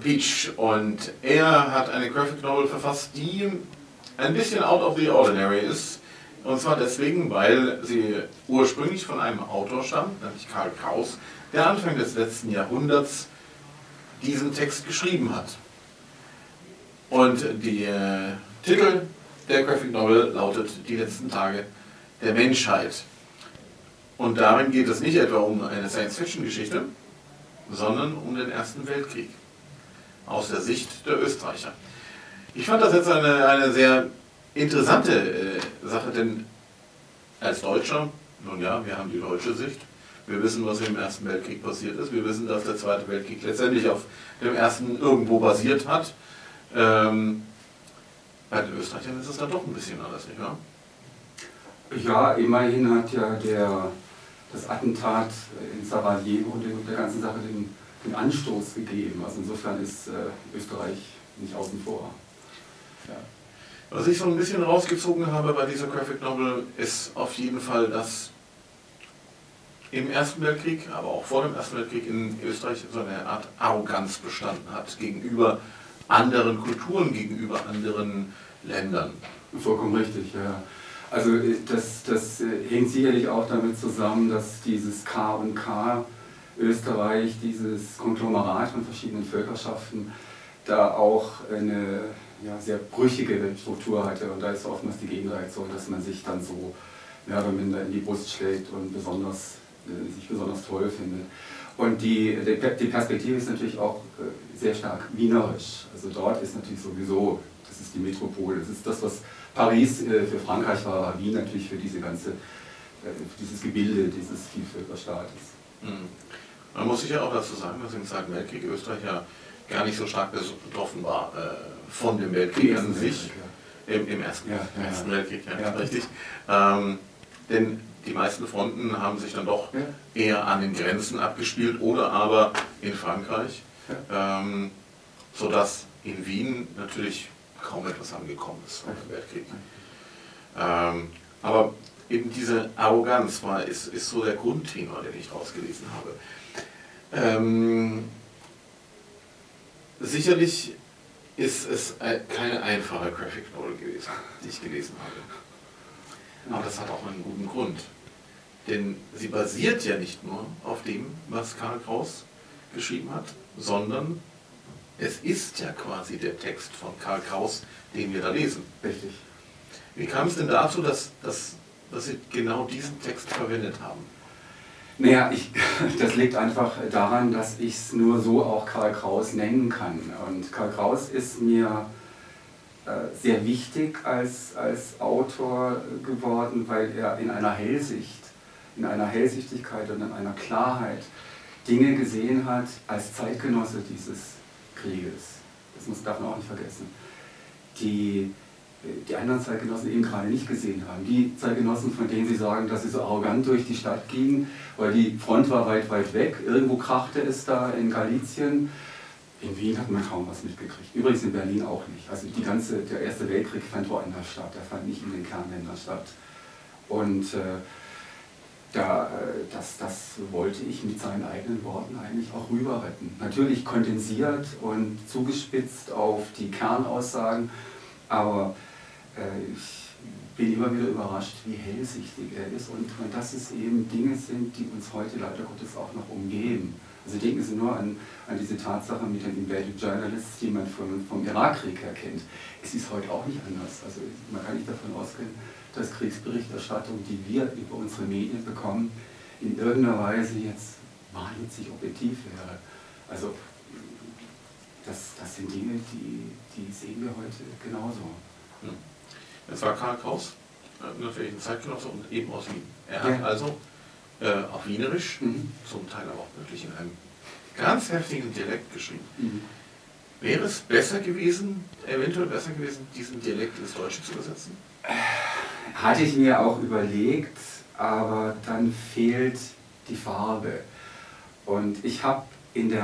Pietsch und er hat eine Graphic Novel verfasst, die ein bisschen out of the ordinary ist. Und zwar deswegen, weil sie ursprünglich von einem Autor stammt, nämlich Karl Kraus, der Anfang des letzten Jahrhunderts diesen Text geschrieben hat. Und der Titel der Graphic Novel lautet Die letzten Tage der Menschheit. Und darin geht es nicht etwa um eine Science-Fiction-Geschichte, sondern um den Ersten Weltkrieg aus der Sicht der Österreicher. Ich fand das jetzt eine, eine sehr interessante äh, Sache, denn als Deutscher, nun ja, wir haben die deutsche Sicht, wir wissen, was im Ersten Weltkrieg passiert ist, wir wissen, dass der Zweite Weltkrieg letztendlich auf dem Ersten irgendwo basiert hat. Ähm, bei den Österreichern ist es dann doch ein bisschen anders, nicht wahr? Ja, immerhin hat ja der das Attentat in Sarajevo und der ganzen Sache den, den Anstoß gegeben. Also insofern ist äh, Österreich nicht außen vor. Ja. Was ich so ein bisschen rausgezogen habe bei dieser Graphic Novel ist auf jeden Fall, dass im Ersten Weltkrieg, aber auch vor dem Ersten Weltkrieg in Österreich so eine Art Arroganz bestanden hat gegenüber anderen Kulturen, gegenüber anderen Ländern. Vollkommen richtig, ja. Also äh, das, das äh, hängt sicherlich auch damit zusammen, dass dieses K und K Österreich, dieses Konglomerat von verschiedenen Völkerschaften, da auch eine ja, sehr brüchige Struktur hatte. Und da ist oftmals die Gegenreaktion, dass man sich dann so mehr oder minder in die Brust schlägt und besonders, äh, sich besonders toll findet. Und die, die Perspektive ist natürlich auch sehr stark wienerisch. Also dort ist natürlich sowieso, das ist die Metropole, das ist das, was Paris äh, für Frankreich war, Wien natürlich für diese ganze, äh, dieses Gebilde dieses Vielvölkerstaates. Mhm. Man muss sicher auch dazu sagen, dass im Zweiten Weltkrieg Österreich ja gar nicht so stark betroffen war äh, von dem Weltkrieg an sich. Im, Im, Ersten, ja, ja, ersten Weltkrieg, ja, richtig. Ähm, denn die meisten Fronten haben sich dann doch eher an den Grenzen abgespielt oder aber in Frankreich, ähm, sodass in Wien natürlich kaum etwas angekommen ist vor dem Weltkrieg. Ähm, aber eben diese Arroganz war, ist, ist so der Grundtenor, den ich rausgelesen habe. Ähm, sicherlich ist es keine einfache Graphic Novel gewesen, die ich gelesen habe. Aber das hat auch einen guten Grund. Denn sie basiert ja nicht nur auf dem, was Karl Kraus geschrieben hat, sondern es ist ja quasi der Text von Karl Kraus, den wir da lesen. Richtig. Wie kam es denn dazu, dass, dass, dass Sie genau diesen Text verwendet haben? Naja, ich, das liegt einfach daran, dass ich es nur so auch Karl Kraus nennen kann. Und Karl Kraus ist mir äh, sehr wichtig als, als Autor geworden, weil er in einer Hellsicht, in einer Hellsichtigkeit und in einer Klarheit Dinge gesehen hat als Zeitgenosse dieses Krieges. Das muss, darf man auch nicht vergessen. Die, die anderen Zeitgenossen eben gerade nicht gesehen haben. Die Zeitgenossen, von denen sie sagen, dass sie so arrogant durch die Stadt gingen, weil die Front war weit, weit weg. Irgendwo krachte es da in Galizien. In Wien hat man kaum was mitgekriegt. Übrigens in Berlin auch nicht. Also die ganze, der Erste Weltkrieg fand woanders statt. Der fand nicht in den Kernländern statt. Und äh, da, äh, das, das wollte ich mit seinen eigenen Worten eigentlich auch rüber retten. Natürlich kondensiert und zugespitzt auf die Kernaussagen, aber äh, ich bin immer wieder überrascht, wie hellsichtig er ist und, und dass es eben Dinge sind, die uns heute leider Gottes auch noch umgeben. Also denken Sie nur an, an diese Tatsache mit den Embedded Journalists, die man vom, vom Irakkrieg her kennt. Es ist heute auch nicht anders. Also man kann nicht davon ausgehen, dass Kriegsberichterstattung, die wir über unsere Medien bekommen, in irgendeiner Weise jetzt wahnwitzig objektiv wäre. Also das, das sind Dinge, die, die sehen wir heute genauso. Es war Karl Kraus, natürlich ein Zeitgenosse und eben aus Wien. Er hat ja. also äh, auf Wienerisch, mhm. zum Teil aber auch wirklich in einem ganz heftigen Dialekt geschrieben. Mhm. Wäre es besser gewesen, eventuell besser gewesen, diesen Dialekt ins Deutsche zu übersetzen? Hatte ich mir auch überlegt, aber dann fehlt die Farbe. Und ich habe in,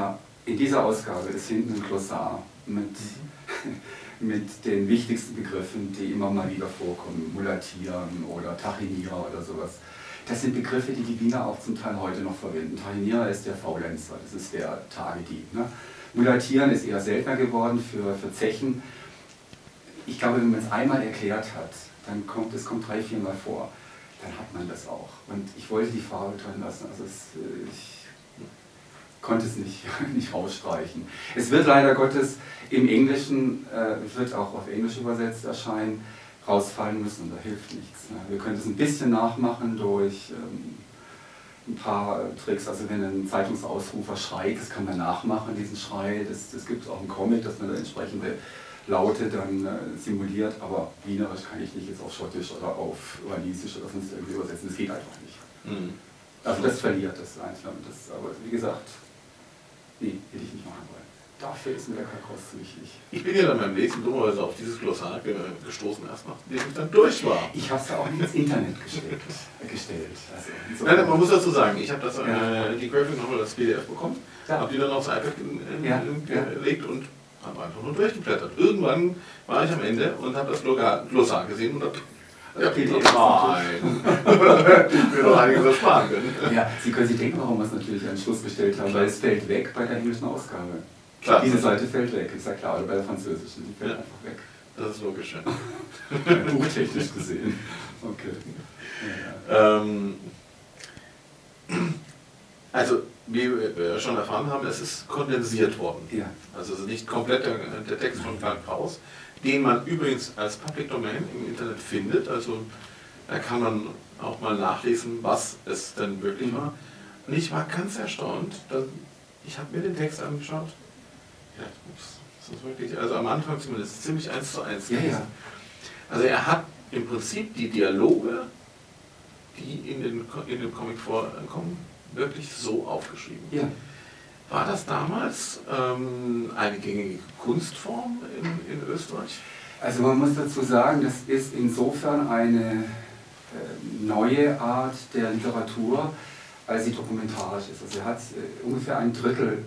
in dieser Ausgabe ist hinten ein Glossar mit, mhm. mit den wichtigsten Begriffen, die immer mal wieder vorkommen, Mulatieren oder Tachinira oder sowas. Das sind Begriffe, die die Wiener auch zum Teil heute noch verwenden. Tarinierer ist der Faulenzer, das ist der Tagedieb. Ne? Mulatieren ist eher seltener geworden für, für Zechen. Ich glaube, wenn man es einmal erklärt hat, dann kommt es kommt drei, vier Mal vor, dann hat man das auch. Und ich wollte die Farbe drin lassen, also es, äh, ich konnte es nicht, nicht rausstreichen. Es wird leider Gottes im Englischen, äh, wird auch auf Englisch übersetzt erscheinen, rausfallen müssen und da hilft nichts. Ne? Wir können es ein bisschen nachmachen durch ähm, ein paar Tricks, also wenn ein Zeitungsausrufer schreit, das kann man nachmachen, diesen Schrei, das, das gibt es auch im Comic, dass man da entsprechende Laute dann äh, simuliert, aber Wienerisch kann ich nicht jetzt auf Schottisch oder auf Walisisch oder sonst irgendwie übersetzen, das geht einfach nicht. Mhm. Also das verliert das. Das, aber wie gesagt, nee, hätte ich nicht machen wollen. Dafür ist mir der Kakao zu wichtig. Ich bin ja dann beim nächsten dummerweise auf dieses Glossar gestoßen, erst nachdem ich dann durch war. Ich habe es ja auch nicht ins Internet gestellt. gestellt. Also, Nein, man muss dazu sagen, ich habe das ja. äh, die Graphic Novel als PDF bekommen, ja. habe die dann aufs iPad ja. gelegt und habe einfach nur durchgeblättert. Irgendwann war ich am Ende und habe das Glossar gesehen und habe ja. Nein. ich will doch einiges ersparen können. Ja, Sie können sich denken, warum wir es natürlich an Schluss gestellt haben, weil es fällt weg bei der englischen Ausgabe. Klar. Diese Seite fällt weg, ist ja klar, oder bei der französischen, die fällt ja. einfach weg. Das ist logisch, ja. Buchtechnisch gesehen. Okay. Ja, ähm, also, wie wir schon erfahren haben, es ist kondensiert worden. Ja. Also nicht komplett der, der Text von Frank Kraus, den man übrigens als Public Domain im Internet findet. Also da kann man auch mal nachlesen, was es denn wirklich mhm. war. Und ich war ganz erstaunt, ich habe mir den Text angeschaut ja, das ist wirklich, also am Anfang zumindest ziemlich eins zu eins ja, ja. Also er hat im Prinzip die Dialoge, die in, den, in dem Comic vorkommen, wirklich so aufgeschrieben. Ja. War das damals ähm, eine gängige Kunstform in, in Österreich? Also man muss dazu sagen, das ist insofern eine äh, neue Art der Literatur, als sie dokumentarisch ist. Also er hat äh, ungefähr ein Drittel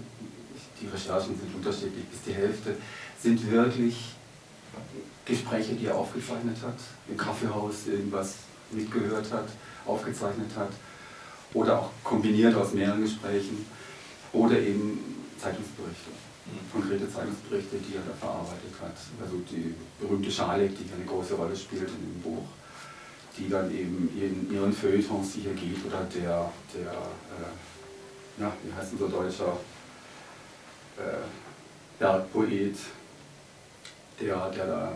die Recherchen sind unterschiedlich, bis die Hälfte sind wirklich Gespräche, die er aufgezeichnet hat, im Kaffeehaus irgendwas mitgehört hat, aufgezeichnet hat oder auch kombiniert aus mehreren Gesprächen oder eben Zeitungsberichte, mhm. konkrete Zeitungsberichte, die er da verarbeitet hat. Also die berühmte Schalek, die eine große Rolle spielt in dem Buch, die dann eben in ihren Feuilletons hier geht oder der, der äh, ja, wie heißt unser deutscher äh, Bergpoet, der, der da,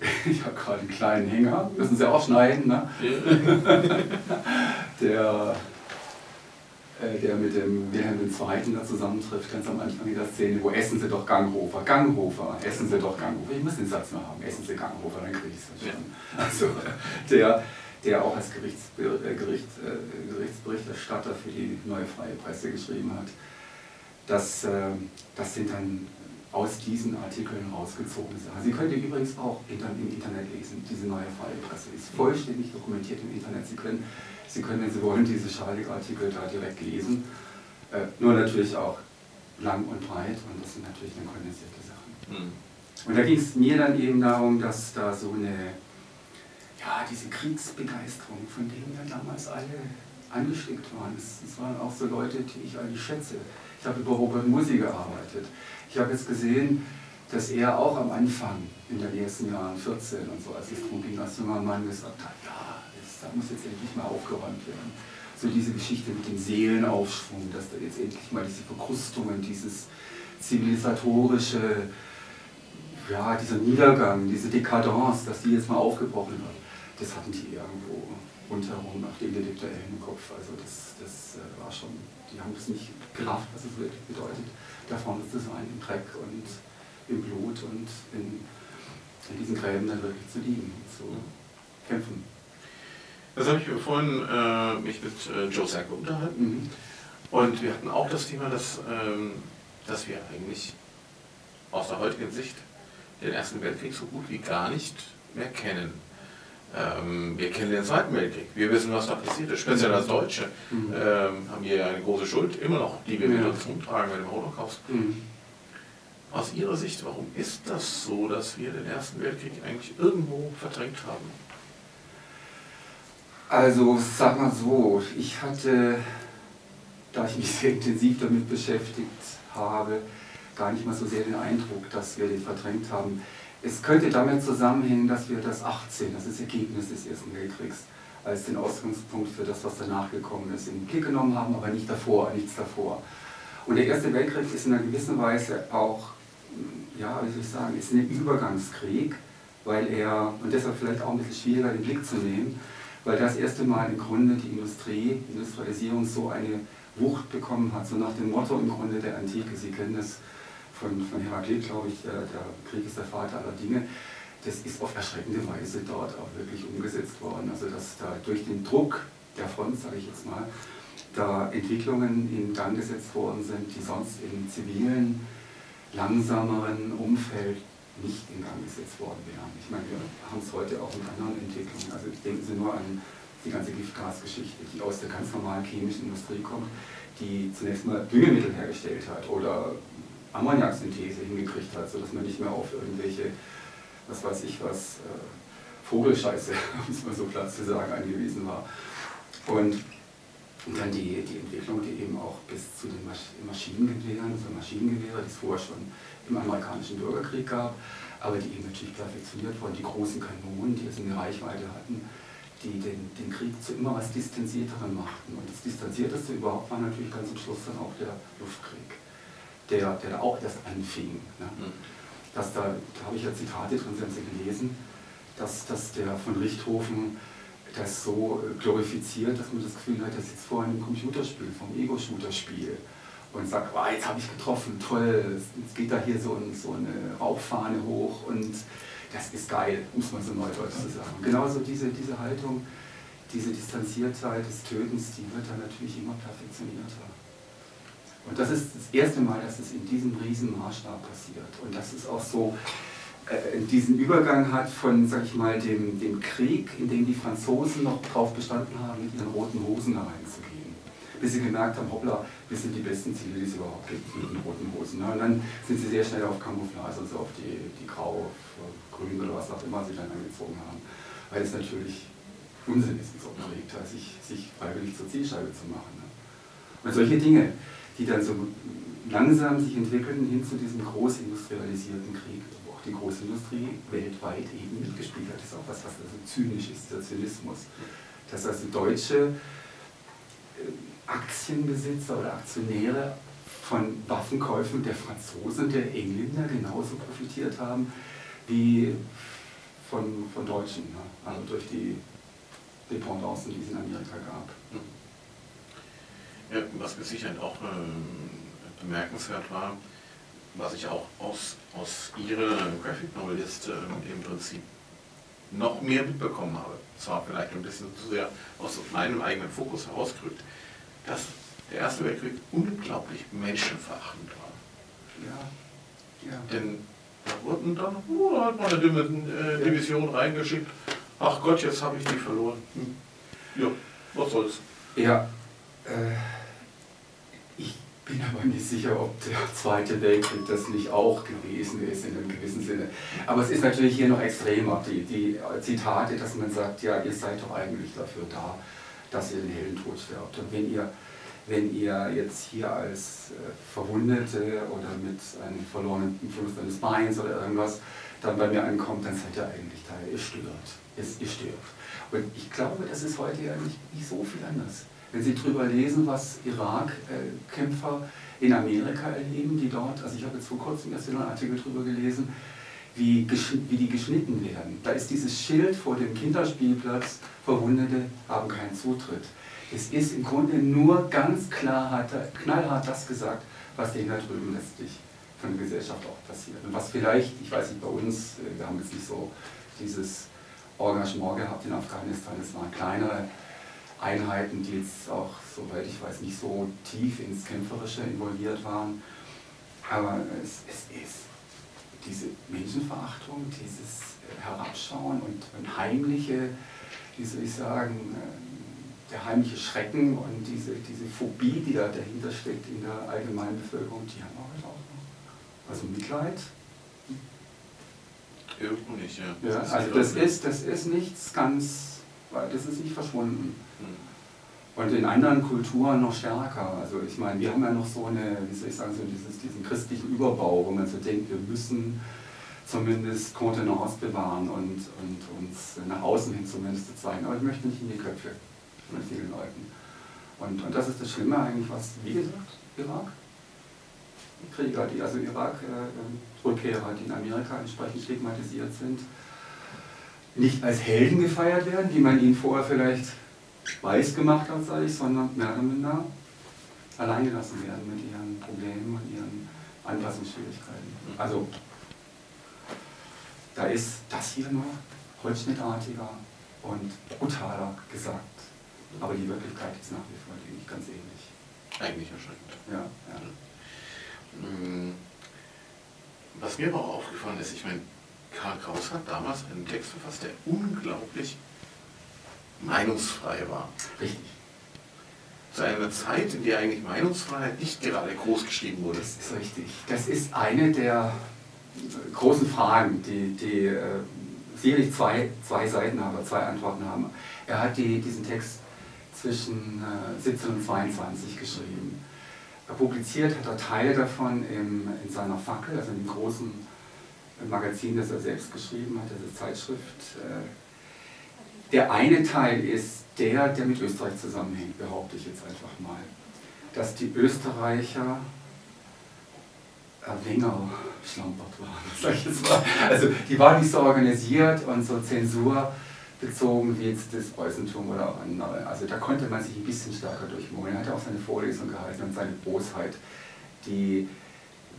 ich habe gerade einen kleinen Hänger, müssen Sie auch schneiden, ne? der, der mit dem Wilhelm II. da zusammentrifft, ganz am Anfang in der Szene, wo essen Sie doch Ganghofer, Ganghofer, essen Sie doch Ganghofer, ich muss den Satz mal haben, essen Sie Ganghofer, dann kriege ich es schon. Also, der, der auch als Gerichts, äh, Gerichts, äh, Gerichtsberichterstatter für die Neue Freie Presse geschrieben hat das, ähm, das sind dann aus diesen Artikeln rausgezogen Sachen. Sie können die übrigens auch im Internet lesen. Diese neue freie Presse ist vollständig dokumentiert im Internet. Sie können, Sie können wenn Sie wollen, diese Schalik-Artikel da direkt lesen. Äh, nur natürlich auch lang und breit und das sind natürlich dann kondensierte Sachen. Mhm. Und da ging es mir dann eben darum, dass da so eine, ja, diese Kriegsbegeisterung, von denen ja damals alle angesteckt waren. Es waren auch so Leute, die ich eigentlich schätze ich habe über Robert Musi gearbeitet. Ich habe jetzt gesehen, dass er auch am Anfang, in den ersten Jahren, 14 und so, als es darum ging, als junger Mann gesagt hat, ja, da muss jetzt endlich mal aufgeräumt werden. So diese Geschichte mit dem Seelenaufschwung, dass da jetzt endlich mal diese Verkrustungen, dieses zivilisatorische, ja, dieser Niedergang, diese Dekadence, dass die jetzt mal aufgebrochen wird, das hatten die irgendwo rundherum nach dem Intellektuellen im Kopf. Also das, das äh, war schon die haben das nicht gerafft, was es wirklich bedeutet, da vorne zu sein, im Dreck und im Blut und in, in diesen Gräben dann wirklich zu liegen, zu kämpfen. Das habe ich vorhin äh, mich mit äh, Joe Sacco unterhalten. Mhm. Und wir hatten auch das Thema, dass, ähm, dass wir eigentlich aus der heutigen Sicht den Ersten Weltkrieg so gut wie gar nicht mehr kennen. Ähm, wir kennen den Zweiten Weltkrieg, wir wissen, was da passiert ist. Speziell als Deutsche mhm. ähm, haben wir eine große Schuld, immer noch, die wir ja. mit uns rumtragen mit dem Holocaust. Mhm. Aus Ihrer Sicht, warum ist das so, dass wir den Ersten Weltkrieg eigentlich irgendwo verdrängt haben? Also, sag mal so, ich hatte, da ich mich sehr intensiv damit beschäftigt habe, gar nicht mal so sehr den Eindruck, dass wir den verdrängt haben. Es könnte damit zusammenhängen, dass wir das 18, das ist Ergebnis des Ersten Weltkriegs, als den Ausgangspunkt für das, was danach gekommen ist, in den Blick genommen haben, aber nicht davor, nichts davor. Und der Erste Weltkrieg ist in einer gewissen Weise auch, ja, wie soll ich sagen, ist ein Übergangskrieg, weil er, und deshalb vielleicht auch ein bisschen schwieriger den Blick zu nehmen, weil das erste Mal im Grunde die Industrie, Industrialisierung so eine Wucht bekommen hat, so nach dem Motto im Grunde der Antike, Sie kennen das von, von Heraklit, glaube ich, der, der Krieg ist der Vater aller Dinge, das ist auf erschreckende Weise dort auch wirklich umgesetzt worden. Also dass da durch den Druck der Front, sage ich jetzt mal, da Entwicklungen in Gang gesetzt worden sind, die sonst im zivilen, langsameren Umfeld nicht in Gang gesetzt worden wären. Ich meine, wir haben es heute auch mit anderen Entwicklungen. Also denken Sie nur an die ganze Giftgasgeschichte, die aus der ganz normalen chemischen Industrie kommt, die zunächst mal Düngemittel hergestellt hat oder Ammoniaksynthese hingekriegt hat, sodass man nicht mehr auf irgendwelche, was weiß ich was, äh, Vogelscheiße, um es mal so platt zu sagen, angewiesen war. Und und dann die, die Entwicklung, die eben auch bis zu den Maschinengewehren, also Maschinengewehre, die es vorher schon im amerikanischen Bürgerkrieg gab, aber die eben natürlich perfektioniert wurden, die großen Kanonen, die es in der Reichweite hatten, die den, den Krieg zu immer was Distanzierterem machten. Und das Distanzierteste überhaupt war natürlich ganz am Schluss dann auch der Luftkrieg, der, der da auch erst anfing. Ne? Mhm. Dass da, da habe ich ja Zitate drin, Sie haben sie gelesen, dass, dass der von Richthofen das so glorifiziert, dass man das Gefühl hat, das sitzt vor einem Computerspiel, vom Ego-Shooter-Spiel und sagt, oh, jetzt habe ich getroffen, toll, jetzt geht da hier so, ein, so, eine Rauchfahne hoch und das ist geil, muss man so neudeutsch sagen. Genauso diese, diese Haltung, diese Distanziertheit des Tötens, die wird dann natürlich immer perfektionierter. Und das ist das erste Mal, dass es in diesem riesen Maßstab passiert. Und das ist auch so, äh, diesen Übergang hat von, sag ich mal, dem, dem Krieg, in dem die Franzosen noch darauf bestanden haben, mit ihren roten Hosen da reinzugehen. Bis sie gemerkt haben, hoppla, wir sind die besten Ziele, die es überhaupt gibt mit den roten Hosen. Ne? Und dann sind sie sehr schnell auf Camouflage, also auf die, die Grau, Grün oder was auch immer sie dann angezogen haben. Weil es natürlich Unsinn ist so Krieg, sich, sich freiwillig zur Zielscheibe zu machen. Ne? Und solche Dinge, die dann so langsam sich entwickeln hin zu diesem großindustrialisierten Krieg, die Großindustrie weltweit eben mitgespielt hat. Das ist auch was, was also zynisch ist, der Zynismus. Dass also deutsche äh, Aktienbesitzer oder Aktionäre von Waffenkäufen der Franzosen, der Engländer genauso profitiert haben wie von, von Deutschen, ne? also durch die Dependancen, die es in Amerika gab. Ja, was mit Sicherheit auch äh, bemerkenswert war, was ich auch aus, aus Ihrer Graphic Novelist äh, im Prinzip noch mehr mitbekommen habe, zwar vielleicht ein bisschen zu sehr aus meinem eigenen Fokus herausgerückt, dass der Erste Weltkrieg unglaublich menschenverachtend war. Ja, ja. Denn da wurden dann, oh, da hat man eine äh, Division ja. reingeschickt, ach Gott, jetzt habe ich die verloren. Hm. Ja, was soll's. Ja, äh bin aber nicht sicher, ob der Zweite Weltkrieg das nicht auch gewesen ist in einem gewissen Sinne. Aber es ist natürlich hier noch extremer, die, die Zitate, dass man sagt, ja, ihr seid doch eigentlich dafür da, dass ihr den Heldentod sterbt. Und wenn ihr, wenn ihr jetzt hier als äh, Verwundete oder mit einem verlorenen Verlust eines Beins oder irgendwas dann bei mir ankommt, dann seid ihr eigentlich da, ihr stirbt. Ihr, ihr stirbt. Und ich glaube, das ist heute ja nicht, nicht so viel anders. Wenn Sie darüber lesen, was Irak-Kämpfer in Amerika erleben, die dort, also ich habe jetzt vor kurzem erst einen Artikel darüber gelesen, wie, wie die geschnitten werden. Da ist dieses Schild vor dem Kinderspielplatz, Verwundete haben keinen Zutritt. Es ist im Grunde nur ganz klar, knallhart das gesagt, was denen da drüben letztlich von der Gesellschaft auch passiert. Und was vielleicht, ich weiß nicht, bei uns, äh, wir haben jetzt nicht so dieses Engagement gehabt in Afghanistan, es waren kleinere Einheiten, die jetzt auch, soweit ich weiß, nicht so tief ins Kämpferische involviert waren. Aber es, es ist diese Menschenverachtung, dieses Herabschauen und, und heimliche, wie soll ich sagen, äh, der heimliche Schrecken und diese, diese Phobie, die da dahinter steckt in der allgemeinen Bevölkerung, die haben wir heute auch noch. Also Mitleid. Irgendwo nicht, ja. ja also das ist, das ist nichts ganz weil das ist nicht verschwunden. Und in anderen Kulturen noch stärker. Also ich meine, wir haben ja noch so eine, wie soll ich sagen, so dieses, diesen christlichen Überbau, wo man so denkt, wir müssen zumindest Kontenance bewahren und, und uns nach außen hin zumindest zeigen. Aber ich möchte nicht in die Köpfe von vielen Leuten. Und, und das ist das Schlimme eigentlich, was, wie gesagt, Irak, Krieger, die also Irak, äh, Rückkehrer, die in Amerika entsprechend stigmatisiert sind, nicht als Helden gefeiert werden, wie man ihnen vorher vielleicht weiß gemacht hat, sage ich, sondern mehr oder minder allein gelassen werden mit ihren Problemen und ihren Anpassungsschwierigkeiten. Also da ist das hier nur holzschnittartiger und brutaler gesagt. Aber die Wirklichkeit ist nach wie vor, denke ich, ganz ähnlich. Eigentlich erschreckend. Ja, ja. Hm. Was mir aber auch aufgefallen ist, ich meine, Karl Kraus hat damals einen Text verfasst, der unglaublich meinungsfrei war. Richtig. Zu einer Zeit, in der eigentlich Meinungsfreiheit nicht gerade groß geschrieben wurde. Das ist richtig. Das ist eine der großen Fragen, die, die äh, sicherlich zwei, zwei Seiten haben, zwei Antworten haben. Er hat die, diesen Text zwischen äh, 17 und 22 geschrieben. Er publiziert hat er Teile davon im, in seiner Fackel, also in dem großen Magazin, das er selbst geschrieben hat, diese Zeitschrift. Äh, der eine Teil ist der, der mit Österreich zusammenhängt, behaupte ich jetzt einfach mal. Dass die Österreicher Erwinger schlampert waren, sag ich jetzt mal. Also die waren nicht so organisiert und so zensurbezogen wie jetzt das Preußentum oder andere. Also da konnte man sich ein bisschen stärker durchmogeln. Er hatte auch seine Vorlesung gehalten und seine Bosheit, die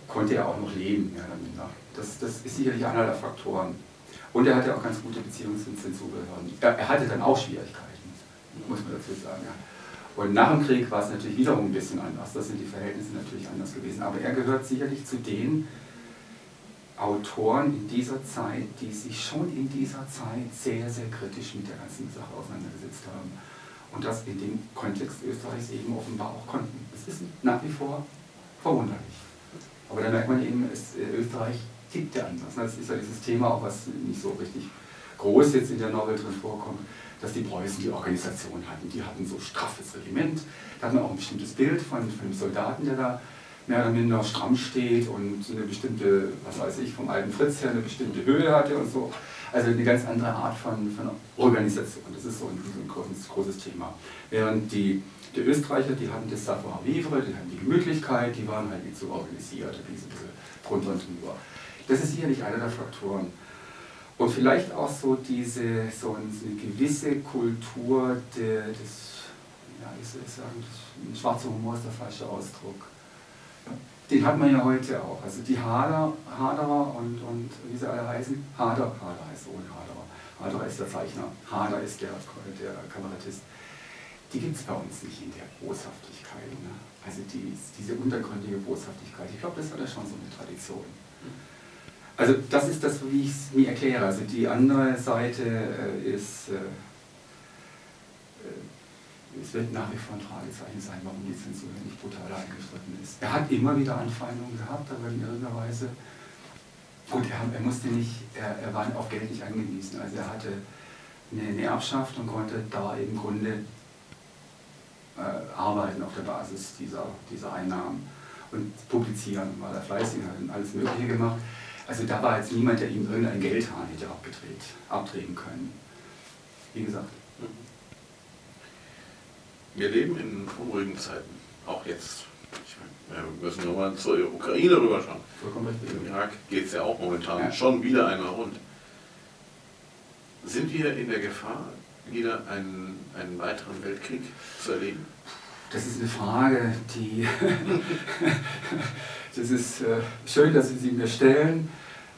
konnte er auch noch leben, mehr minder. Das, das ist sicherlich einer der Faktoren. Und er hatte auch ganz gute Beziehungen zu den Zensurbehörden. Er, hatte dann auch Schwierigkeiten, muss man dazu sagen. Ja. Und nach dem Krieg war es natürlich wiederum ein bisschen anders. Da sind die Verhältnisse natürlich anders gewesen. Aber er gehört sicherlich zu den Autoren in dieser Zeit, die sich schon in dieser Zeit sehr, sehr kritisch mit der ganzen Sache auseinandergesetzt haben. Und das in dem Kontext Österreichs eben offenbar auch konnten. Es ist nach wie vor verwunderlich. Aber da merkt man eben, äh, Österreich tickt ja anders. Das ist ja dieses Thema, auch was nicht so richtig groß jetzt in der Novel drin vorkommt, dass die Preußen die Organisation hatten. Die hatten so straffes Regiment, da hatten auch ein bestimmtes Bild von, von dem Soldaten, der da mehr oder minder stramm steht und eine bestimmte, was weiß ich, vom alten Fritz her eine bestimmte Höhe hatte und so. Also eine ganz andere Art von, von Organisation. Das ist so ein, so ein großes, großes Thema. Während die, die Österreicher, die hatten das Savoir-vivre, die hatten die Gemütlichkeit, die waren halt nicht so organisiert, da es ein bisschen drunter und drüber. Das ist sicherlich einer der Faktoren. Und vielleicht auch so diese, so eine gewisse Kultur de, des, ja, wie soll ich sagen, das, schwarzer Humor ist der falsche Ausdruck. Den hat man ja heute auch. Also die Hader, Haderer und, und wie sie alle heißen, Hader, Hader heißt ohne Haderer. Haderer ist der Zeichner, Hader ist der, der Kabarettist. Die gibt es bei uns nicht in der Boshaftigkeit. Ne? Also die, diese untergründige Boshaftigkeit. Ich glaube, das hat ja schon so eine Tradition. Also das ist das, wie ich es mir erkläre. Also die andere Seite äh, ist, äh, äh, es wird nach wie vor ein Fragezeichen sein, warum die Zensur nicht brutal eingeschritten ist. Er hat immer wieder Anfeindungen gehabt, aber in irgendeiner Weise, gut, er, er musste nicht, er, er, war auf Geld nicht angewiesen. Also er hatte eine, eine Erbschaft und konnte da im Grunde äh, arbeiten auf der Basis dieser, dieser Einnahmen und publizieren, war er fleißig, hat alles Mögliche gemacht. Also da war jetzt niemand, der ihm irgendein Geldhahn hätte abgedreht, abdrehen können. Wie gesagt. Wir leben in unruhigen Zeiten, auch jetzt. Meine, wir müssen nur mal zur Ukraine rüberschauen. Vollkommen richtig. Im Irak geht es ja auch momentan ja. schon wieder einmal rund. Sind wir in der Gefahr, wieder einen, einen weiteren Weltkrieg zu erleben? Das ist eine Frage, die Das ist äh, schön, dass Sie sie mir stellen.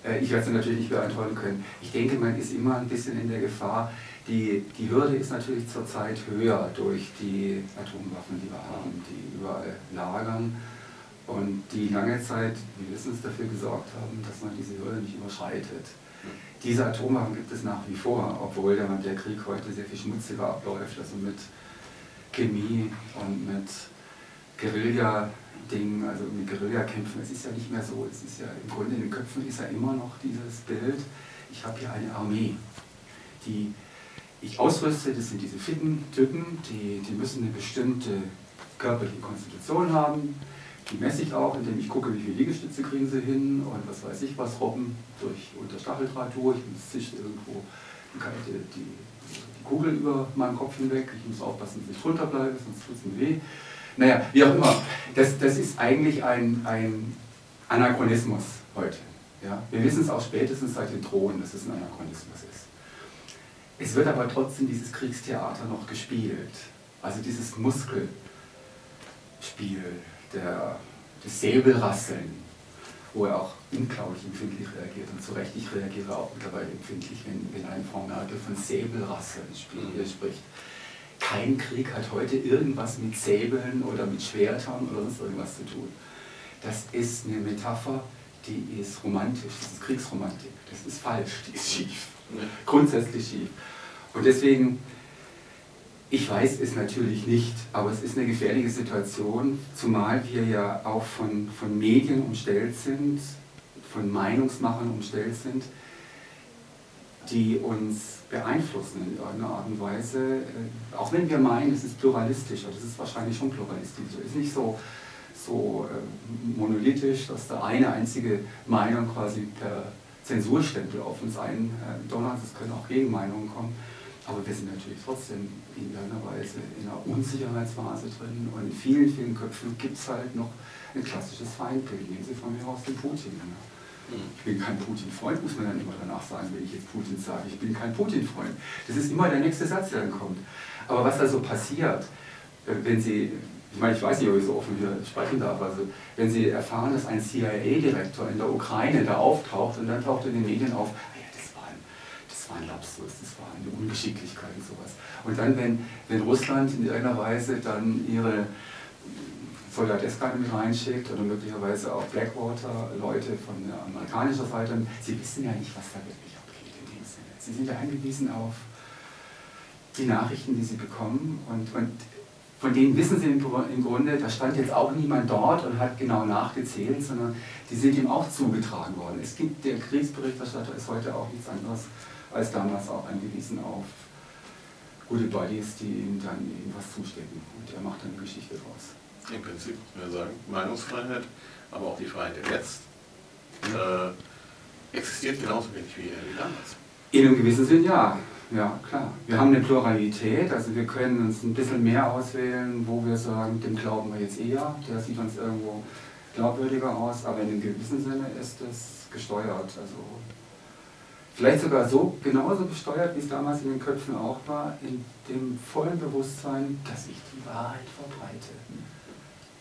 Äh, ich werde sie natürlich nicht beantworten können. Ich denke, man ist immer ein bisschen in der Gefahr. Die, die Hürde ist natürlich zurzeit höher durch die Atomwaffen, die wir haben, die überall lagern und die lange Zeit, wir wissen es, dafür gesorgt haben, dass man diese Hürde nicht überschreitet. Diese Atomwaffen gibt es nach wie vor, obwohl der, der Krieg heute sehr viel schmutziger abläuft, also mit Chemie und mit Guerilla Ding, also mit Guerillakämpfen, es ist ja nicht mehr so, es ist ja im Grunde in den Köpfen ist ja immer noch dieses Bild, ich habe hier eine Armee, die ich ausrüste, das sind diese fitten Typen, die, die müssen eine bestimmte körperliche Konstitution haben. Die messe ich auch, indem ich gucke, wie viele Liegestütze kriegen sie hin und was weiß ich was, robben durch unter Stacheldraht durch und zischt irgendwo die, die, die Kugel über meinen Kopf hinweg. Ich muss aufpassen, dass ich drunter bleibe, sonst tut es mir weh. Naja, wie auch immer. Das, das ist eigentlich ein, ein Anachronismus heute. Ja? Wir wissen es auch spätestens seit den Drohnen, dass es ein Anachronismus ist. Es wird aber trotzdem dieses Kriegstheater noch gespielt. Also dieses Muskelspiel, der, des Säbelrasseln, wo er auch unglaublich empfindlich reagiert und zu Recht, ich reagiere auch mittlerweile empfindlich, wenn, wenn ein Frau Merkel von Säbelrasseln mhm. spricht. Kein Krieg hat heute irgendwas mit Säbeln oder mit Schwertern oder sonst irgendwas zu tun. Das ist eine Metapher, die ist romantisch, das ist Kriegsromantik, das ist falsch, die ist schief, grundsätzlich schief. Und deswegen ich weiß es natürlich nicht, aber es ist eine gefährliche Situation, zumal wir ja auch von, von Medien umstellt sind, von Meinungsmachern umstellt sind, die uns beeinflussen in irgendeiner Art und Weise. Äh, auch wenn wir meinen, es ist pluralistischer, das ist wahrscheinlich schon pluralistisch. Es ist nicht so, so äh, monolithisch, dass da eine einzige Meinung quasi per Zensurstempel auf uns eindonnert. Es können auch Gegenmeinungen kommen. Aber wir sind natürlich trotzdem in irgendeiner Weise in einer Unsicherheitsphase drin und in vielen, vielen Köpfen gibt es halt noch ein klassisches Feindbild. Nehmen Sie von mir aus den Putin. Ne? Ich bin kein Putin-Freund, muss man dann immer danach sagen, wenn ich jetzt Putin sage. Ich bin kein Putin-Freund. Das ist immer der nächste Satz, der dann kommt. Aber was da so passiert, äh, wenn Sie, ich meine, ich weiß nicht, ob ich so offen hier sprechen darf, also wenn Sie erfahren, dass ein CIA-Direktor in der Ukraine da auftaucht und dann taucht in den Medien auf, das war ein Lapsus, das war eine Ungeschicklichkeit und sowas. Und dann, wenn, wenn Russland in irgendeiner Weise dann ihre Soldateska mit reinschickt oder möglicherweise auch Blackwater-Leute von der amerikanischen Seite, sie wissen ja nicht, was da wirklich abgeht in dem Sinne. Sie sind ja angewiesen auf die Nachrichten, die sie bekommen und, und von denen wissen sie im Grunde, da stand jetzt auch niemand dort und hat genau nachgezählt, sondern die sind ihm auch zugetragen worden. Es gibt, der Kriegsberichterstatter ist heute auch nichts anderes als damals auch angewiesen auf gute Buddies, die ihm dann irgendwas zustecken. Und er macht dann eine Geschichte draus. Im Prinzip, wir sagen, Meinungsfreiheit, aber auch die Freiheit der Jetzt äh, existiert genauso wenig wie, wie damals. In einem gewissen Sinn ja. Ja, klar. Wir haben eine Pluralität, also wir können uns ein bisschen mehr auswählen, wo wir sagen, dem glauben wir jetzt eher, der sieht uns irgendwo glaubwürdiger aus, aber in einem gewissen Sinne ist es gesteuert. Also vielleicht sogar so genauso gesteuert, wie es damals in den Köpfen auch war, in dem vollen Bewusstsein, dass ich die Wahrheit verbreite.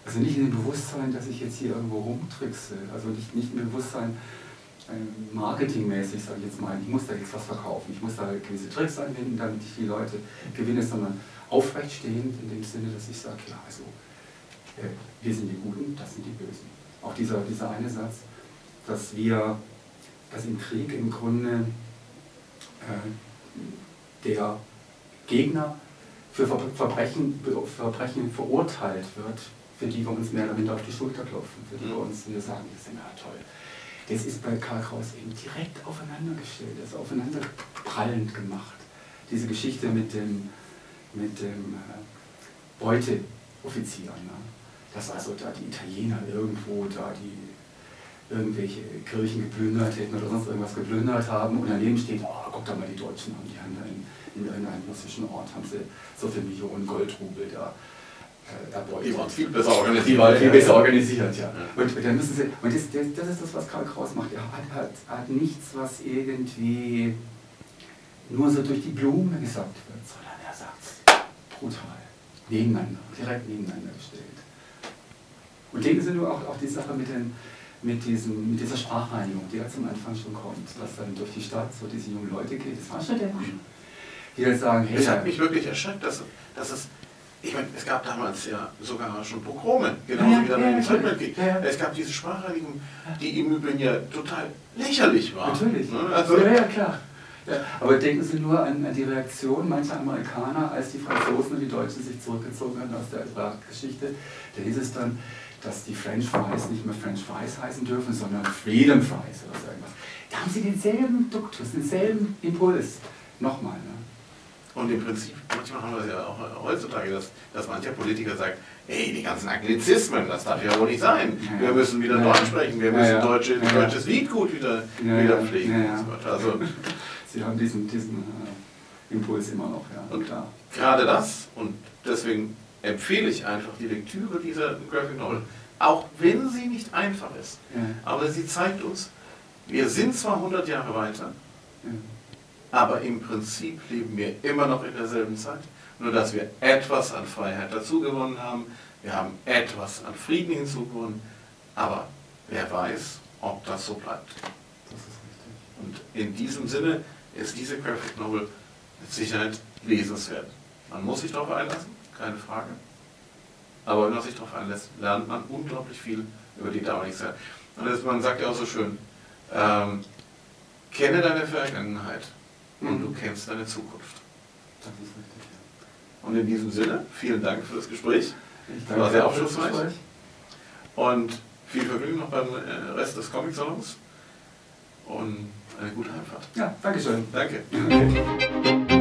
Also nicht in dem Bewusstsein, dass ich jetzt hier irgendwo rumtrickse, also nicht, nicht im Bewusstsein, äh, marketingmäßig, sage ich jetzt mal, ich muss da jetzt was verkaufen, ich muss da gewisse Tricks anwenden, damit ich die Leute gewinne, sondern aufrecht stehend in dem Sinne, dass ich sage, ja, also äh, wir sind die Guten, das sind die Bösen. Auch dieser, dieser eine Satz, dass wir dass im Krieg im Grunde äh, der Gegner für Verbrechen, Verbrechen verurteilt wird, für die wir uns mehr oder minder auf die Schulter klopfen, für die wir uns wir sagen, das sind ja toll. Das ist bei Karl Kraus eben direkt aufeinandergestellt, das ist aufeinanderprallend gemacht. Diese Geschichte mit dem, mit dem äh, Beuteoffizier, ne? dass also da die Italiener irgendwo da die irgendwelche Kirchen geplündert hätten oder sonst irgendwas geplündert haben und daneben steht, oh, guck da mal, die Deutschen haben, die haben da in, in irgendeinem russischen Ort, haben sie so viele Millionen Goldrubel da. Die waren viel besser organisiert. Die waren viel besser organisiert, ja. Und, dann müssen sie, und das, das, ist das, was Karl Kraus macht. Er hat, hat, hat nichts, was irgendwie nur so durch die Blume gesagt wird, sondern er sagt es brutal, nebeneinander, direkt nebeneinander gestellt. Und denken Sie nur auch, auch die Sache mit den mit, diesem, mit dieser Sprachreinigung, die ja zum Anfang schon kommt, was dann durch die Stadt so diese jungen Leute geht, das war schon der Mann. Die dann sagen, hey. Es hat mich wirklich erschreckt, dass, dass es ich meine, es gab damals ja sogar schon Pogrome, genauso ja, wie dann ja, im Zweiten Weltkrieg. Ja, es gab diese Sprachreinigung, die im Übrigen ja total lächerlich war. Natürlich. Ne? Also, ja, ja, klar. Ja, aber denken Sie nur an, an, die Reaktion mancher Amerikaner, als die Franzosen und die Deutschen sich zurückgezogen haben aus der Irak-Geschichte. Da hieß es dann, dass die French Fries nicht mehr French Fries heißen dürfen, sondern Freedom Fries oder so irgendwas. Da haben sie denselben Duktus, denselben Impuls. Nochmal. Ne? Und im Prinzip, manchmal haben wir es ja auch heutzutage, dass, dass mancher Politiker sagt, ey, die ganzen Anglizismen, das darf ja wohl nicht sein. Wir müssen wieder Ja. Deutsch sprechen, wir müssen Ja. Deutsche, deutsches Liedgut wieder, wieder pflegen. Also Sie haben diesen, diesen äh, Impuls immer noch, ja. Und klar. gerade das, und deswegen empfehle ich einfach die Lektüre dieser Graphic Novel, auch wenn sie nicht einfach ist. Aber sie zeigt uns, wir sind zwar 100 Jahre weiter. Aber im Prinzip leben wir immer noch in derselben Zeit, nur dass wir etwas an Freiheit dazugewonnen haben, wir haben etwas an Frieden hinzugewonnen, aber wer weiß, ob das so bleibt. Das ist richtig. Und in diesem Sinne ist diese Graphic Novel mit Sicherheit lesenswert. Man muss sich darauf einlassen, keine Frage. Aber wenn man sich darauf einlässt, lernt man unglaublich viel über die damalige Zeit. Und das, man sagt ja auch so schön, ähm, kenne deine Vergangenheit und du kennst deine Zukunft. Das ist richtig. ja. Und in diesem Sinne, vielen Dank für das Gespräch Ich War sehr aufschlussreich. Und viel Vergnügen noch beim äh, Rest des Comic-Salons und eine gute Heimfahrt. Ja, Dankeschön. Danke. Okay.